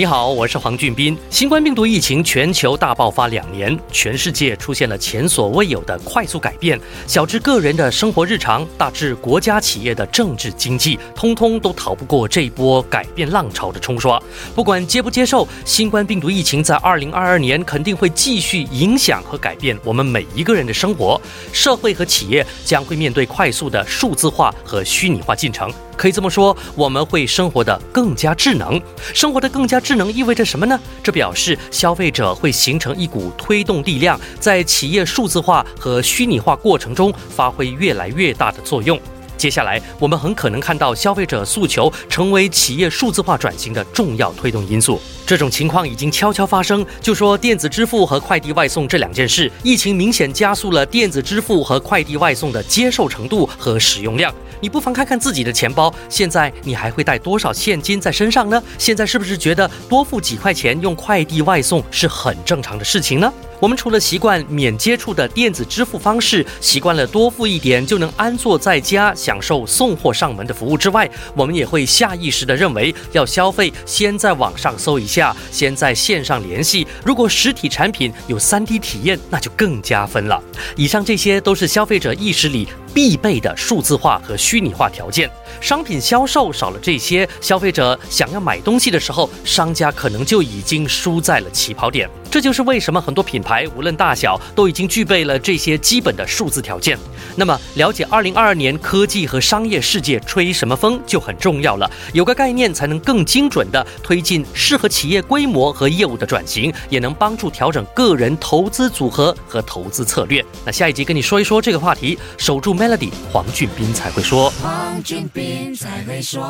你好，我是黄俊斌。新冠病毒疫情全球大爆发两年，全世界出现了前所未有的快速改变，小至个人的生活日常，大至国家企业的政治经济，通通都逃不过这一波改变浪潮的冲刷。不管接不接受，新冠病毒疫情在二零二二年肯定会继续影响和改变我们每一个人的生活，社会和企业将会面对快速的数字化和虚拟化进程。可以这么说，我们会生活的更加智能。生活的更加智能意味着什么呢？这表示消费者会形成一股推动力量，在企业数字化和虚拟化过程中发挥越来越大的作用。接下来，我们很可能看到消费者诉求成为企业数字化转型的重要推动因素。这种情况已经悄悄发生。就说电子支付和快递外送这两件事，疫情明显加速了电子支付和快递外送的接受程度和使用量。你不妨看看自己的钱包，现在你还会带多少现金在身上呢？现在是不是觉得多付几块钱用快递外送是很正常的事情呢？我们除了习惯免接触的电子支付方式，习惯了多付一点就能安坐在家享受送货上门的服务之外，我们也会下意识的认为要消费，先在网上搜一下，先在线上联系。如果实体产品有 3D 体验，那就更加分了。以上这些都是消费者意识里必备的数字化和虚拟化条件。商品销售少了这些，消费者想要买东西的时候，商家可能就已经输在了起跑点。这就是为什么很多品牌无论大小都已经具备了这些基本的数字条件。那么，了解2022年科技和商业世界吹什么风就很重要了。有个概念才能更精准地推进适合企业规模和业务的转型，也能帮助调整个人投资组合和投资策略。那下一集跟你说一说这个话题。守住 Melody，黄俊斌才会说。黄俊斌才会说。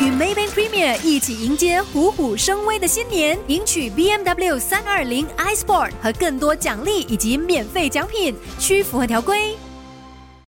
与 Maybank Premier 一起迎接虎虎生威的新年，赢取 BMW 320 iSport 和更多奖励以及免费奖品，需符合条规。